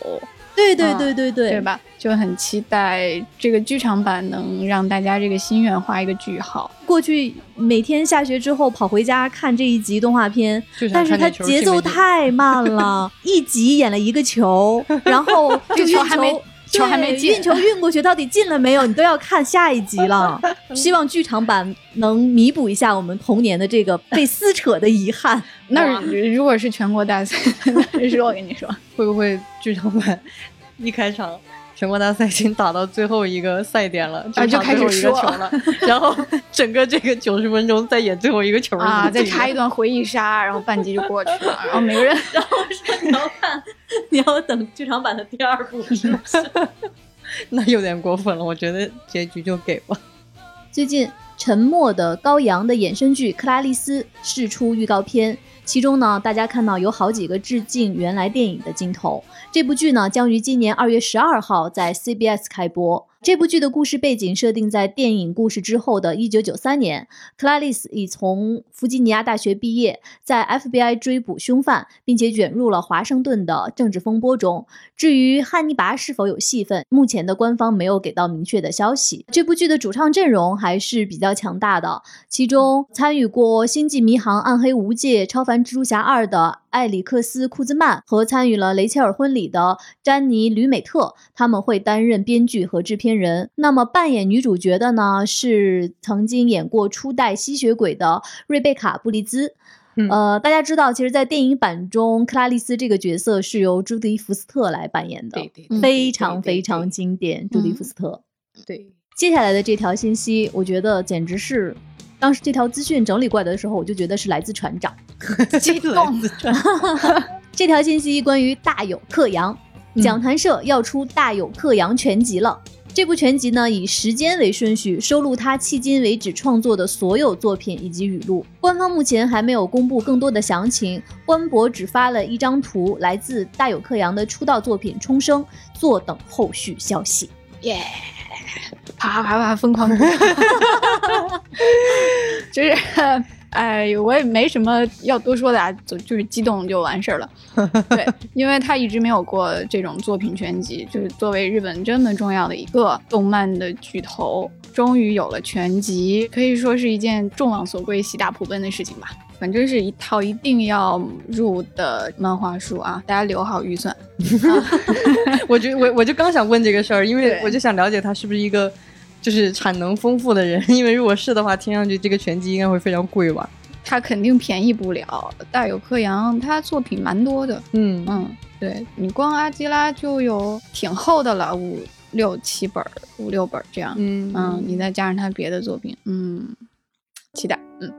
Speaker 1: 对对对对对，
Speaker 3: 对吧？就很期待这个剧场版能让大家这个心愿画一个句号。
Speaker 1: 过去每天下学之后跑回家看这一集动画片，但是它节奏太慢了，*laughs* 一集演了一个球，然后 *laughs* 这个
Speaker 3: 球还没。球还没进，
Speaker 1: 运球运过去到底进了没有？你都要看下一集了。*laughs* 希望剧场版能弥补一下我们童年的这个被撕扯的遗憾。*laughs*
Speaker 3: 那如果是全国大赛，*laughs* 是我跟你说，
Speaker 2: 会不会剧场版一开场？全国大赛已经打到最后一个赛点了，
Speaker 3: 就开始
Speaker 2: 说了，*laughs* 然后整个这个九十分钟再演最后一个球
Speaker 3: 啊，再插一段回忆杀，然后半集就过去了，*laughs* 然后每个人，*laughs*
Speaker 1: 然后说你要看，你要等剧场版的第二部，是不是？
Speaker 2: 那有点过分了，我觉得结局就给吧。
Speaker 1: 最近《沉默的羔羊》的衍生剧《克拉丽丝》释出预告片。其中呢，大家看到有好几个致敬原来电影的镜头。这部剧呢，将于今年二月十二号在 CBS 开播。这部剧的故事背景设定在电影故事之后的一九九三年，克拉丽丝已从弗吉尼亚大学毕业，在 FBI 追捕凶犯，并且卷入了华盛顿的政治风波中。至于汉尼拔是否有戏份，目前的官方没有给到明确的消息。这部剧的主唱阵容还是比较强大的，其中参与过《星际迷航》《暗黑无界》《超凡蜘蛛侠二》的艾里克斯·库兹曼和参与了《雷切尔婚礼》的詹妮·吕美特，他们会担任编剧和制片。人，那么扮演女主角的呢是曾经演过初代吸血鬼的瑞贝卡·布利兹。呃，大家知道，其实，在电影版中，克拉丽丝这个角色是由朱迪·福斯特来扮演的，对非常非常经典。朱迪·福斯特。
Speaker 2: 对，
Speaker 1: 接下来的这条信息，我觉得简直是，当时这条资讯整理过来的时候，我就觉得是来自船长，*laughs*
Speaker 3: 激动。
Speaker 1: 这条信息关于大有克洋，讲谈社要出大有克洋全集了。这部全集呢，以时间为顺序，收录他迄今为止创作的所有作品以及语录。官方目前还没有公布更多的详情，官博只发了一张图，来自大有克洋的出道作品《冲生》，坐等后续消息。
Speaker 3: 耶，啪啪啪，疯狂！*laughs* 就是。哎，我也没什么要多说的啊，就就是激动就完事儿了。*laughs* 对，因为他一直没有过这种作品全集，就是作为日本这么重要的一个动漫的巨头，终于有了全集，可以说是一件众望所归、喜大普奔的事情吧。反正是一套一定要入的漫画书啊，大家留好预算。*laughs* *laughs*
Speaker 2: 我就我我就刚想问这个事儿，因为我就想了解他是不是一个。就是产能丰富的人，*laughs* 因为如果是的话，听上去这个拳击应该会非常贵吧？
Speaker 3: 他肯定便宜不了。大有克洋他作品蛮多的，
Speaker 2: 嗯
Speaker 3: 嗯，对你光阿基拉就有挺厚的了，五六七本五六本这样，
Speaker 2: 嗯
Speaker 3: 嗯，你再加上他别的作品，嗯，期待，嗯。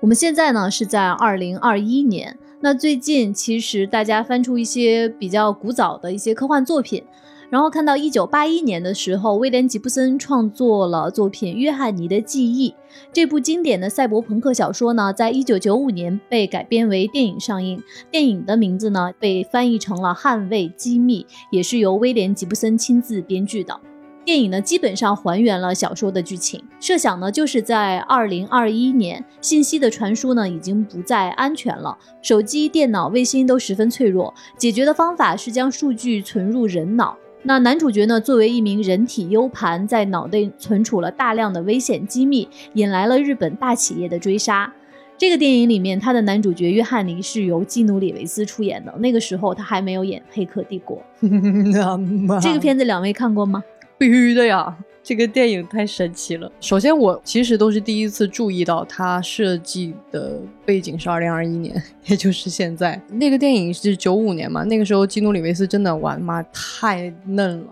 Speaker 1: 我们现在呢是在二零二一年，那最近其实大家翻出一些比较古早的一些科幻作品。然后看到一九八一年的时候，威廉吉布森创作了作品《约翰尼的记忆》这部经典的赛博朋克小说呢，在一九九五年被改编为电影上映。电影的名字呢被翻译成了《捍卫机密》，也是由威廉吉布森亲自编剧的。电影呢基本上还原了小说的剧情。设想呢就是在二零二一年，信息的传输呢已经不再安全了，手机、电脑、卫星都十分脆弱。解决的方法是将数据存入人脑。那男主角呢，作为一名人体 U 盘，在脑内存储了大量的危险机密，引来了日本大企业的追杀。这个电影里面，他的男主角约翰尼是由基努·里维斯出演的。那个时候他还没有演《黑客帝国》。*laughs* 这个片子两位看过吗？
Speaker 2: 必须的呀！这个电影太神奇了。首先，我其实都是第一次注意到它设计的背景是二零二一年，也就是现在。那个电影是九五年嘛？那个时候基努·里维斯真的，我的妈，太嫩了。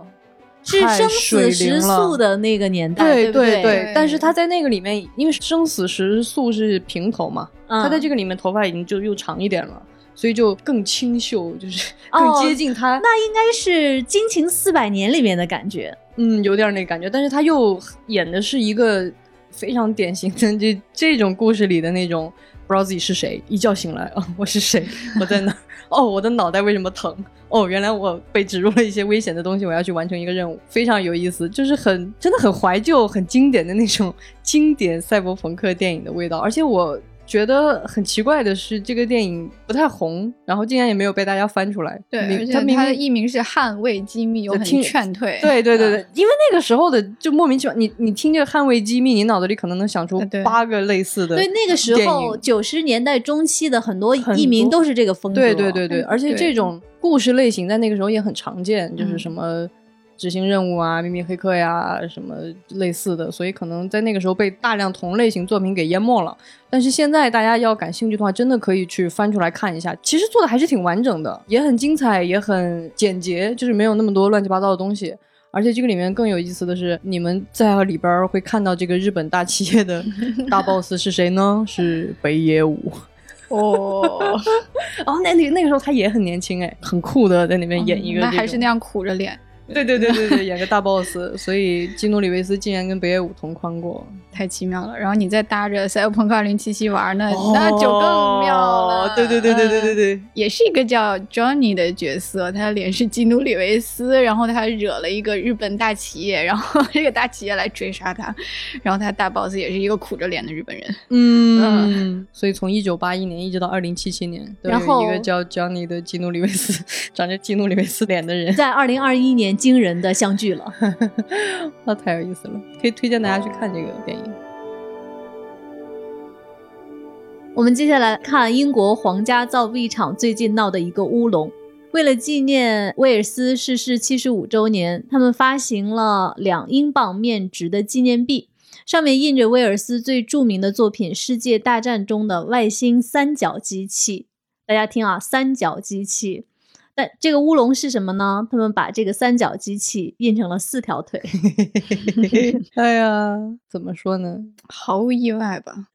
Speaker 1: 是生死时速的那个年代，对
Speaker 2: 对对。但是他在那个里面，因为生死时速是平头嘛，他在这个里面头发已经就又长一点了，所以就更清秀，就是更接近他。
Speaker 1: 那应该是《惊情四百年》里面的感觉，
Speaker 2: 嗯，有点那感觉。但是他又演的是一个非常典型的这这种故事里的那种，不知道自己是谁，一觉醒来啊，我是谁？我在哪？哦，我的脑袋为什么疼？哦，原来我被植入了一些危险的东西，我要去完成一个任务，非常有意思，就是很真的很怀旧、很经典的那种经典赛博朋克电影的味道，而且我。觉得很奇怪的是，这个电影不太红，然后竟然也没有被大家翻出来。
Speaker 3: 对，而且它的译名是《捍卫机密》，我很劝退。
Speaker 2: 对对对对，因为那个时候的就莫名其妙，你你听这个《捍卫机密》，你脑子里可能能想出八个类似的。
Speaker 1: 对，那个时候九十年代中期的很多译名都是这个风格。
Speaker 2: 对对对对，而且这种故事类型在那个时候也很常见，就是什么。执行任务啊，秘密黑客呀，什么类似的，所以可能在那个时候被大量同类型作品给淹没了。但是现在大家要感兴趣的话，真的可以去翻出来看一下，其实做的还是挺完整的，也很精彩，也很简洁，就是没有那么多乱七八糟的东西。而且这个里面更有意思的是，你们在里边会看到这个日本大企业的大 *laughs* boss 是谁呢？是北野武。哦，*laughs* 哦，那那那个时候他也很年轻哎，很酷的在那边演一个，
Speaker 3: 那还是那样苦着脸。
Speaker 2: 对对对对对，演个大 boss，*laughs* 所以基努里维斯竟然跟北野武同框过，
Speaker 3: 太奇妙了。然后你再搭着赛博朋克二零七七玩，那那就更妙了。
Speaker 2: 对对对对对对对，
Speaker 3: 也是一个叫 Johnny 的角色，他的脸是基努里维斯，然后他惹了一个日本大企业，然后 *laughs* 这个大企业来追杀他，然后他大 boss 也是一个苦着脸的日本人。
Speaker 2: 嗯，*laughs* 所以从一九八一年一直到二零七七年，都有一个叫 Johnny 的基努里维斯，长着基努里维斯脸的人，
Speaker 1: 在二零二一年。惊人的相聚了，
Speaker 2: 那 *laughs* 太有意思了，可以推荐大家去看这个电影。
Speaker 1: 我们接下来看英国皇家造币厂最近闹的一个乌龙。为了纪念威尔斯逝世七十五周年，他们发行了两英镑面值的纪念币，上面印着威尔斯最著名的作品《世界大战》中的外星三角机器。大家听啊，三角机器。但这个乌龙是什么呢？他们把这个三角机器印成了四条腿。*laughs*
Speaker 2: 哎呀，怎么说呢？*laughs*
Speaker 3: 毫无意外吧？*laughs*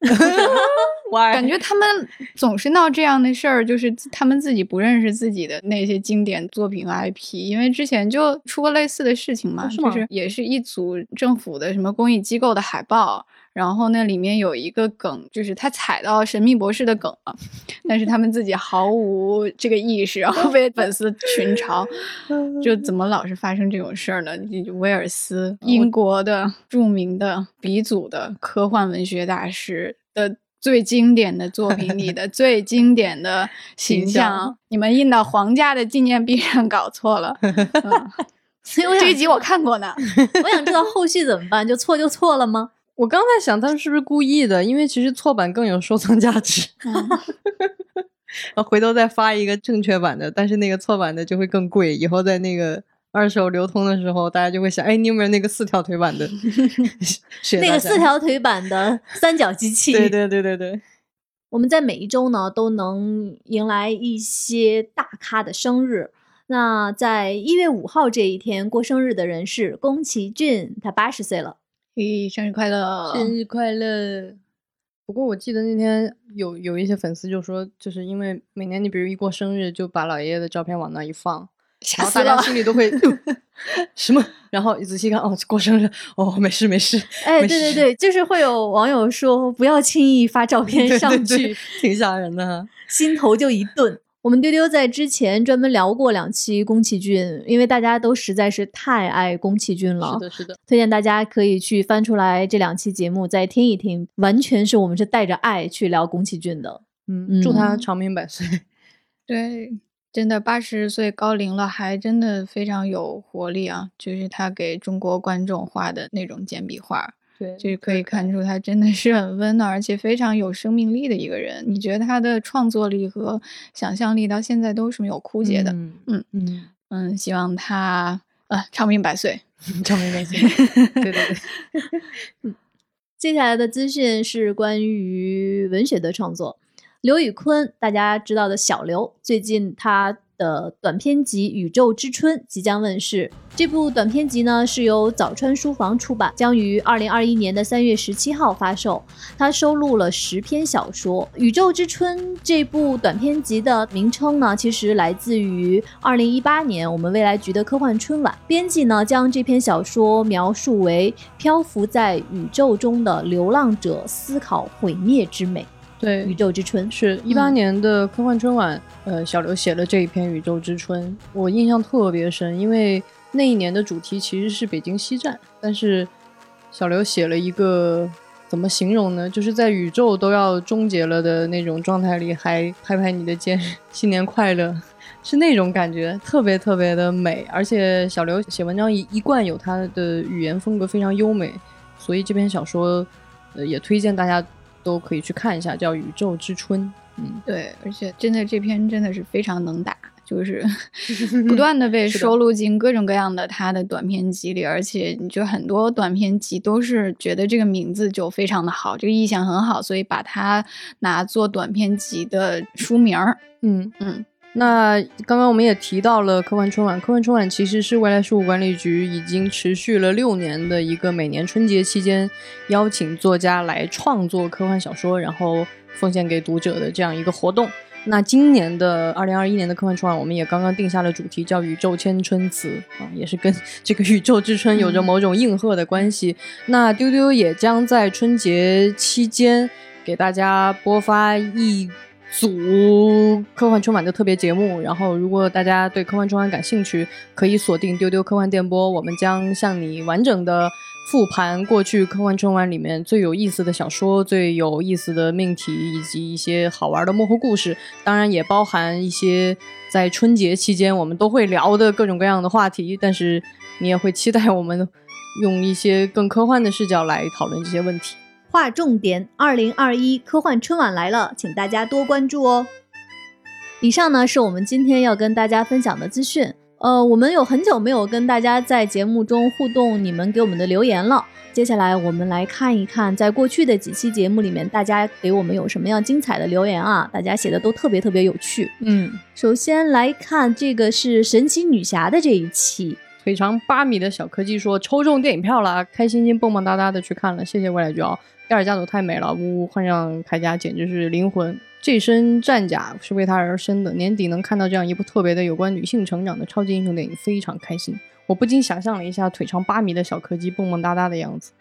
Speaker 3: 感觉他们总是闹这样的事儿，就是他们自己不认识自己的那些经典作品和 IP，因为之前就出过类似的事情嘛，就是也是一组政府的什么公益机构的海报。然后那里面有一个梗，就是他踩到神秘博士的梗了，但是他们自己毫无这个意识，然后被粉丝群嘲，*laughs* 就怎么老是发生这种事儿呢？威尔斯，英国的著名的鼻祖的科幻文学大师的最经典的作品里的最经典的形象，你们印到皇家的纪念币上搞错了。*laughs*
Speaker 1: 所以我
Speaker 3: 这一集我看过呢，*laughs*
Speaker 1: 我想知道后续怎么办？就错就错了吗？
Speaker 2: 我刚在想，他们是不是故意的？因为其实错版更有收藏价值。然 *laughs* 后回头再发一个正确版的，但是那个错版的就会更贵。以后在那个二手流通的时候，大家就会想：哎，你有没有那个四条腿版的？*laughs*
Speaker 1: 那个四条腿版的三角机器。
Speaker 2: 对对对对对。
Speaker 1: 我们在每一周呢，都能迎来一些大咖的生日。那在一月五号这一天过生日的人是宫崎骏，他八十岁了。
Speaker 3: 咦，生日快乐！
Speaker 2: 生日快乐！不过我记得那天有有一些粉丝就说，就是因为每年你比如一过生日，就把老爷爷的照片往那一放，
Speaker 3: 吓
Speaker 2: 死了，大家心里都会 *laughs* 什么？然后仔细看，哦，过生日，哦，没事没事。*laughs*
Speaker 1: 哎，对对对，就是会有网友说，不要轻易发照片上去，
Speaker 2: 挺吓人的，
Speaker 1: 心头就一顿。我们丢丢在之前专门聊过两期宫崎骏，因为大家都实在是太爱宫崎骏了。
Speaker 2: 是的，是的，
Speaker 1: 推荐大家可以去翻出来这两期节目再听一听，完全是我们是带着爱去聊宫崎骏的。
Speaker 2: 嗯，祝他长命百岁。*laughs*
Speaker 3: 对，真的八十岁高龄了，还真的非常有活力啊！就是他给中国观众画的那种简笔画，
Speaker 2: 对，
Speaker 3: 就是可以看出他真的是很温暖，而且非常有生命力的一个人。你觉得他的创作力和想象力到现在都是没有枯竭的。
Speaker 2: 嗯
Speaker 3: 嗯
Speaker 2: 嗯，
Speaker 3: 嗯，希望他呃长命百岁。
Speaker 2: 长命百岁。*laughs* *laughs* 对对对。*laughs*
Speaker 1: 接下来的资讯是关于文学的创作。刘宇坤，大家知道的小刘，最近他的短篇集《宇宙之春》即将问世。这部短篇集呢是由早川书房出版，将于二零二一年的三月十七号发售。它收录了十篇小说。《宇宙之春》这部短篇集的名称呢，其实来自于二零一八年我们未来局的科幻春晚。编辑呢将这篇小说描述为漂浮在宇宙中的流浪者思考毁灭之美。
Speaker 2: 对，
Speaker 1: 宇宙之春
Speaker 2: 是一八年的科幻春晚，呃，小刘写了这一篇《宇宙之春》，我印象特别深，因为那一年的主题其实是北京西站，但是小刘写了一个怎么形容呢？就是在宇宙都要终结了的那种状态里，还拍拍你的肩，*laughs* 新年快乐，*laughs* 是那种感觉，特别特别的美。而且小刘写文章一一贯有他的语言风格非常优美，所以这篇小说，呃，也推荐大家。都可以去看一下，叫《宇宙之春》。
Speaker 3: 嗯，对，而且真的这篇真的是非常能打，就是 *laughs* 不断的被收录进各种各样的他的短篇集里，而且你就很多短篇集都是觉得这个名字就非常的好，这个意象很好，所以把它拿做短篇集的书名儿。
Speaker 2: 嗯嗯。那刚刚我们也提到了科幻春晚，科幻春晚其实是未来事务管理局已经持续了六年的一个每年春节期间邀请作家来创作科幻小说，然后奉献给读者的这样一个活动。那今年的二零二一年的科幻春晚，我们也刚刚定下了主题，叫“宇宙千春词”啊，也是跟这个宇宙之春有着某种应和的关系。那丢丢也将在春节期间给大家播发一。组科幻春晚的特别节目，然后如果大家对科幻春晚感兴趣，可以锁定丢丢科幻电波，我们将向你完整的复盘过去科幻春晚里面最有意思的小说、最有意思的命题以及一些好玩的幕后故事，当然也包含一些在春节期间我们都会聊的各种各样的话题，但是你也会期待我们用一些更科幻的视角来讨论这些问题。
Speaker 1: 划重点，二零二一科幻春晚来了，请大家多关注哦。以上呢是我们今天要跟大家分享的资讯。呃，我们有很久没有跟大家在节目中互动，你们给我们的留言了。接下来我们来看一看，在过去的几期节目里面，大家给我们有什么样精彩的留言啊？大家写的都特别特别有趣。
Speaker 2: 嗯，
Speaker 1: 首先来看这个是神奇女侠的这一期，
Speaker 2: 腿长八米的小科技说抽中电影票了，开心心蹦蹦哒哒的去看了，谢谢未来君哦。盖尔家族太美了，呜呜！换上铠甲简直是灵魂。这身战甲是为他而生的。年底能看到这样一部特别的有关女性成长的超级英雄电影，非常开心。我不禁想象了一下腿长八米的小柯基蹦蹦哒哒的样子。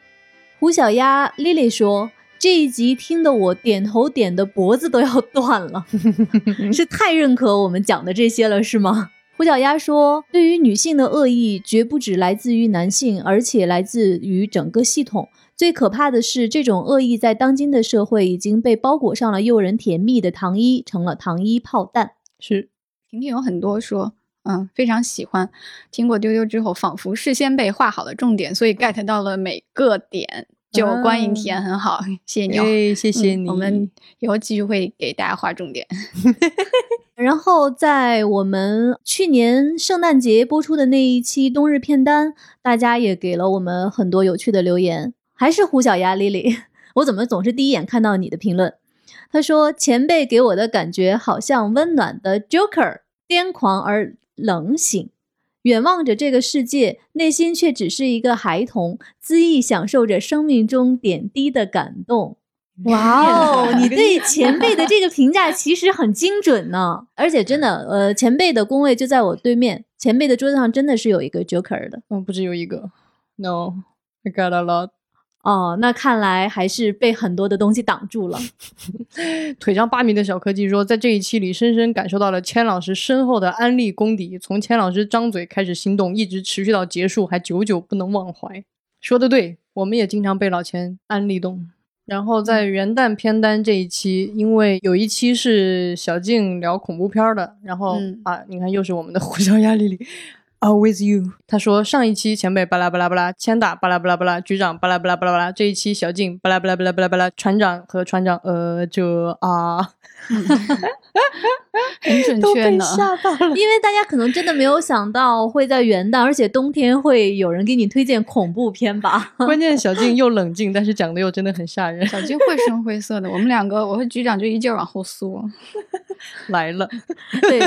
Speaker 1: 胡小丫丽丽说：“这一集听得我点头点的脖子都要断了，*laughs* 是太认可我们讲的这些了，是吗？”胡小丫说：“对于女性的恶意，绝不止来自于男性，而且来自于整个系统。”最可怕的是，这种恶意在当今的社会已经被包裹上了诱人甜蜜的糖衣，成了糖衣炮弹。
Speaker 2: 是，
Speaker 3: 婷婷有很多说，嗯，非常喜欢。听过丢丢之后，仿佛事先被画好了重点，所以 get 到了每个点，就观影体验很好。谢谢你，
Speaker 2: 哦，谢谢你。
Speaker 3: 我们以后继续会给大家画重点。*laughs*
Speaker 1: 然后在我们去年圣诞节播出的那一期冬日片单，大家也给了我们很多有趣的留言。还是胡小丫 Lily，我怎么总是第一眼看到你的评论？他说前辈给我的感觉好像温暖的 Joker，癫狂而冷醒，远望着这个世界，内心却只是一个孩童，恣意享受着生命中点滴的感动。*laughs* 哇哦，你对 *laughs* 前辈的这个评价其实很精准呢，而且真的，呃，前辈的工位就在我对面，前辈的桌子上真的是有一个 Joker 的，
Speaker 2: 嗯，不止有一个，No，I got a lot。
Speaker 1: 哦，那看来还是被很多的东西挡住了。*laughs*
Speaker 2: 腿长八米的小科技说，在这一期里深深感受到了千老师深厚的安利功底，从千老师张嘴开始心动，一直持续到结束，还久久不能忘怀。说的对，我们也经常被老千安利动。然后在元旦片单这一期，因为有一期是小静聊恐怖片的，然后啊，你看又是我们的互相压力里。Always you，他说上一期前辈巴拉巴拉巴拉，千打巴拉巴拉巴拉，局长巴拉巴拉巴拉巴拉，这一期小静巴拉巴拉巴拉巴拉巴拉，船长和船长呃这啊。*laughs*
Speaker 3: 很准确呢，
Speaker 1: 因为大家可能真的没有想到会在元旦，而且冬天会有人给你推荐恐怖片吧？
Speaker 2: 关键小静又冷静，但是讲的又真的很吓人。
Speaker 3: 小静绘声绘色的，我们两个，我和局长就一劲儿往后缩。*laughs*
Speaker 2: 来了，
Speaker 1: 对，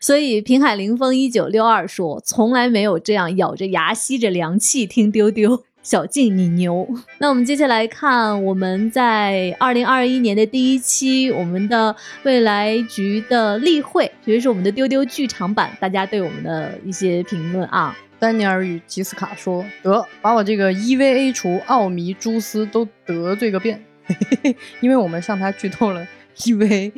Speaker 1: 所以平海凌风一九六二说，从来没有这样咬着牙吸着凉气听丢丢。小静，你牛！那我们接下来看我们在二零二一年的第一期，我们的未来局的例会，其实是我们的丢丢剧场版，大家对我们的一些评论啊。
Speaker 2: 丹尼尔与吉斯卡说：“得把我这个 EVA 除奥迷蛛丝都得罪个遍，*laughs* 因为我们向他剧透了 EVA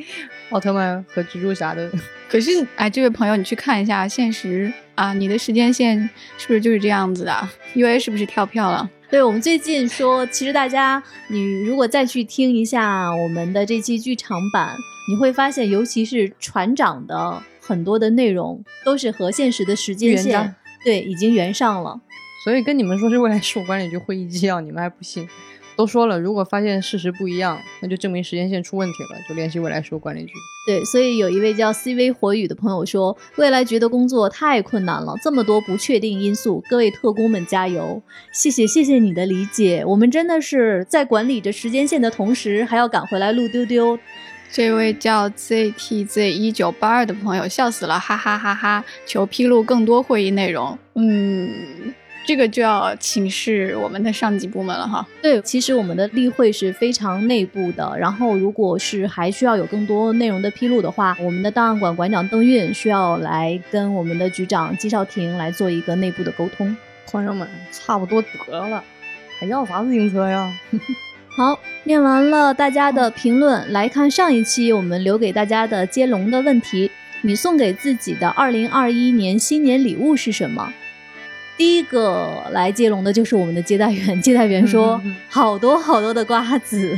Speaker 2: 奥特曼和蜘蛛侠的。*laughs*
Speaker 3: 可是，哎，这位朋友，你去看一下现实。”啊，你的时间线是不是就是这样子的？UA 是不是跳票了？
Speaker 1: 对我们最近说，其实大家，你如果再去听一下我们的这期剧场版，你会发现，尤其是船长的很多的内容都是和现实的时间线对已经圆上了。
Speaker 2: 所以跟你们说是未来事务管理局会议纪要，你们还不信？都说了，如果发现事实不一样，那就证明时间线出问题了，就联系未来事务管理局。
Speaker 1: 对，所以有一位叫 CV 火雨的朋友说，未来局的工作太困难了，这么多不确定因素，各位特工们加油！谢谢，谢谢你的理解，我们真的是在管理着时间线的同时，还要赶回来录丢丢。
Speaker 3: 这位叫 ZTZ 一九八二的朋友笑死了，哈哈哈哈！求披露更多会议内容。嗯。这个就要请示我们的上级部门了哈。
Speaker 1: 对，其实我们的例会是非常内部的，然后如果是还需要有更多内容的披露的话，我们的档案馆馆长邓运需要来跟我们的局长季少廷来做一个内部的沟通。
Speaker 2: 朋友们，差不多得了，还要啥自行车呀？
Speaker 1: 好，念完了大家的评论，来看上一期我们留给大家的接龙的问题：你送给自己的二零二一年新年礼物是什么？第一个来接龙的就是我们的接待员。*laughs* 接待员说：“好多好多的瓜子。”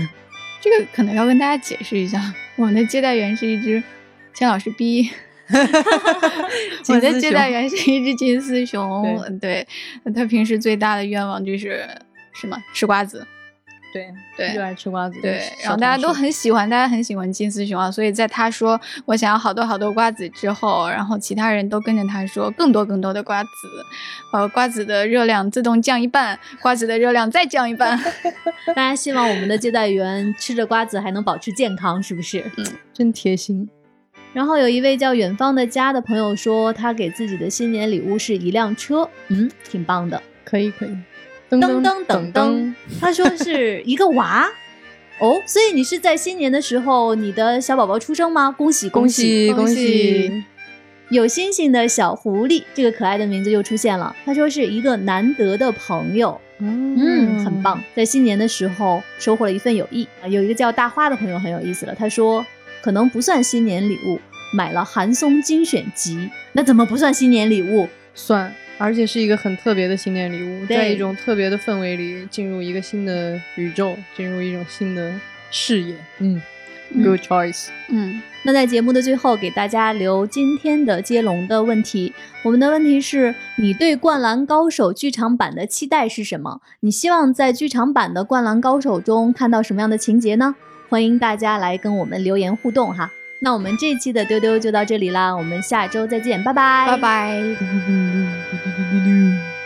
Speaker 3: 这个可能要跟大家解释一下，我们的接待员是一只钱老师逼。*laughs* 我的接待员是一只金丝熊。对，他平时最大的愿望就是什么？吃瓜子。
Speaker 2: 对对，热爱吃瓜子。
Speaker 3: 对，然后大家都很喜欢，大家很喜欢金丝熊啊，所以在他说我想要好多好多瓜子之后，然后其他人都跟着他说更多更多的瓜子，呃，瓜子的热量自动降一半，瓜子的热量再降一半。*laughs*
Speaker 1: 大家希望我们的接待员吃着瓜子还能保持健康，是不是？
Speaker 2: 嗯，真贴心。
Speaker 1: 然后有一位叫远方的家的朋友说，他给自己的新年礼物是一辆车，嗯，挺棒的，
Speaker 2: 可以可以。
Speaker 1: 噔噔噔噔，他说是一个娃 *laughs* 哦，所以你是在新年的时候，你的小宝宝出生吗？恭喜
Speaker 2: 恭
Speaker 1: 喜
Speaker 2: 恭喜！
Speaker 1: 有星星的小狐狸，这个可爱的名字又出现了。他说是一个难得的朋友，嗯，很棒，在新年的时候收获了一份友谊。有一个叫大花的朋友很有意思了，他说可能不算新年礼物，买了韩松精选集，那怎么不算新年礼物？
Speaker 2: 算。而且是一个很特别的新年礼物，在一种特别的氛围里进入一个新的宇宙，进入一种新的视野。嗯，Good choice。
Speaker 1: 嗯，那在节目的最后，给大家留今天的接龙的问题。我们的问题是你对《灌篮高手》剧场版的期待是什么？你希望在剧场版的《灌篮高手》中看到什么样的情节呢？欢迎大家来跟我们留言互动哈。那我们这期的丢丢就到这里啦，我们下周再见，拜拜，
Speaker 3: 拜拜。*laughs*